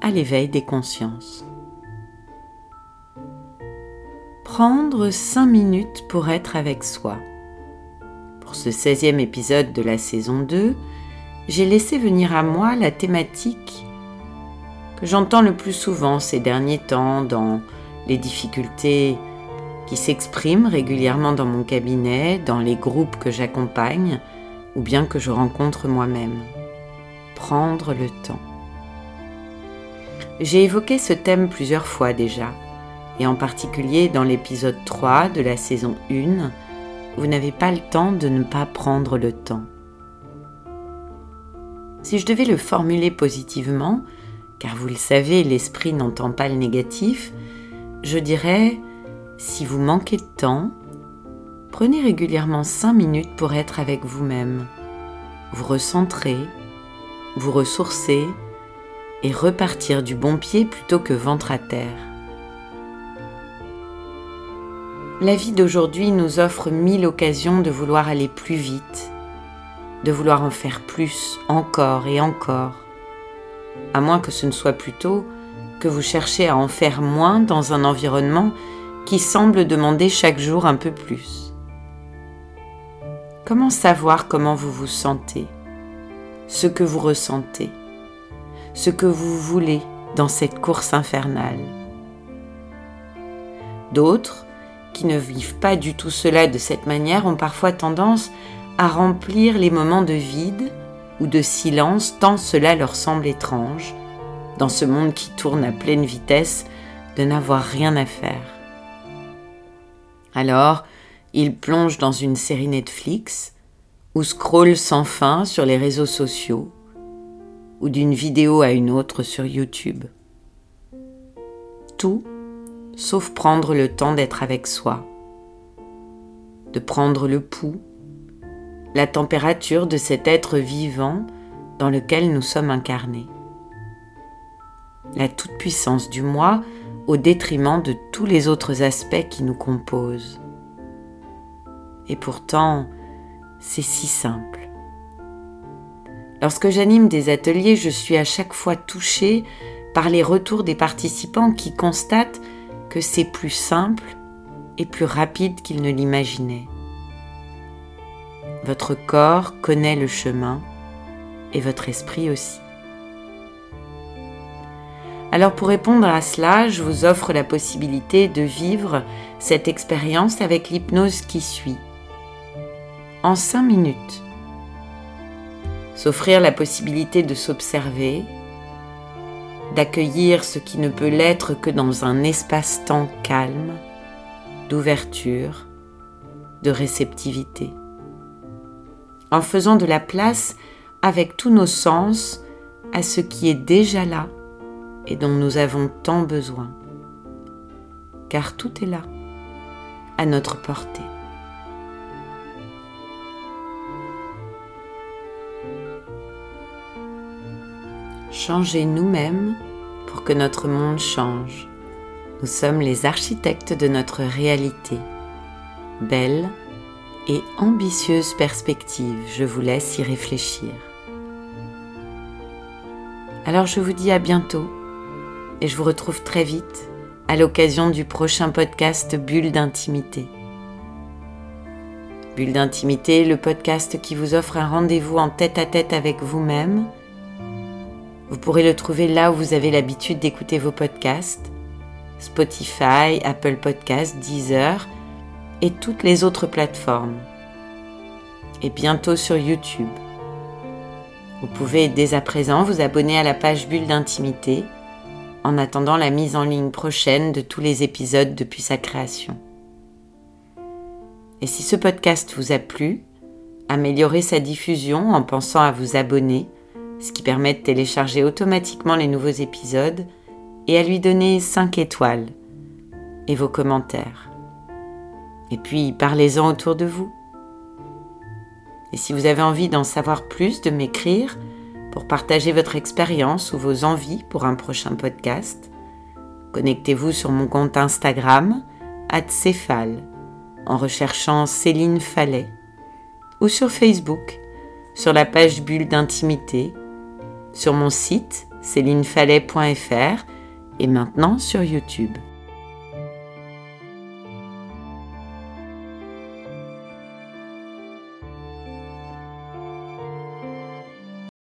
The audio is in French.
à l'éveil des consciences. Prendre 5 minutes pour être avec soi. Pour ce 16e épisode de la saison 2, j'ai laissé venir à moi la thématique que j'entends le plus souvent ces derniers temps dans les difficultés qui s'expriment régulièrement dans mon cabinet, dans les groupes que j'accompagne ou bien que je rencontre moi-même. Prendre le temps. J'ai évoqué ce thème plusieurs fois déjà, et en particulier dans l'épisode 3 de la saison 1, vous n'avez pas le temps de ne pas prendre le temps. Si je devais le formuler positivement, car vous le savez, l'esprit n'entend pas le négatif, je dirais, si vous manquez de temps, prenez régulièrement 5 minutes pour être avec vous-même, vous recentrer, vous ressourcer et repartir du bon pied plutôt que ventre à terre. La vie d'aujourd'hui nous offre mille occasions de vouloir aller plus vite, de vouloir en faire plus, encore et encore, à moins que ce ne soit plutôt que vous cherchez à en faire moins dans un environnement qui semble demander chaque jour un peu plus. Comment savoir comment vous vous sentez, ce que vous ressentez? Ce que vous voulez dans cette course infernale. D'autres, qui ne vivent pas du tout cela de cette manière, ont parfois tendance à remplir les moments de vide ou de silence tant cela leur semble étrange, dans ce monde qui tourne à pleine vitesse, de n'avoir rien à faire. Alors, ils plongent dans une série Netflix ou scrollent sans fin sur les réseaux sociaux ou d'une vidéo à une autre sur YouTube. Tout sauf prendre le temps d'être avec soi, de prendre le pouls, la température de cet être vivant dans lequel nous sommes incarnés. La toute-puissance du moi au détriment de tous les autres aspects qui nous composent. Et pourtant, c'est si simple. Lorsque j'anime des ateliers, je suis à chaque fois touchée par les retours des participants qui constatent que c'est plus simple et plus rapide qu'ils ne l'imaginaient. Votre corps connaît le chemin et votre esprit aussi. Alors pour répondre à cela, je vous offre la possibilité de vivre cette expérience avec l'hypnose qui suit. En cinq minutes, s'offrir la possibilité de s'observer, d'accueillir ce qui ne peut l'être que dans un espace-temps calme, d'ouverture, de réceptivité. En faisant de la place avec tous nos sens à ce qui est déjà là et dont nous avons tant besoin. Car tout est là, à notre portée. Changer nous-mêmes pour que notre monde change. Nous sommes les architectes de notre réalité. Belle et ambitieuse perspective, je vous laisse y réfléchir. Alors je vous dis à bientôt et je vous retrouve très vite à l'occasion du prochain podcast Bulle d'intimité. Bulle d'intimité, le podcast qui vous offre un rendez-vous en tête à tête avec vous-même vous pourrez le trouver là où vous avez l'habitude d'écouter vos podcasts, Spotify, Apple Podcasts, Deezer et toutes les autres plateformes. Et bientôt sur YouTube. Vous pouvez dès à présent vous abonner à la page Bulle d'intimité en attendant la mise en ligne prochaine de tous les épisodes depuis sa création. Et si ce podcast vous a plu, améliorez sa diffusion en pensant à vous abonner ce qui permet de télécharger automatiquement les nouveaux épisodes et à lui donner 5 étoiles et vos commentaires. Et puis parlez-en autour de vous. Et si vous avez envie d'en savoir plus, de m'écrire pour partager votre expérience ou vos envies pour un prochain podcast, connectez-vous sur mon compte Instagram, @céphale, en recherchant Céline Fallet, ou sur Facebook, sur la page Bulle d'intimité, sur mon site célinefallet.fr et maintenant sur YouTube.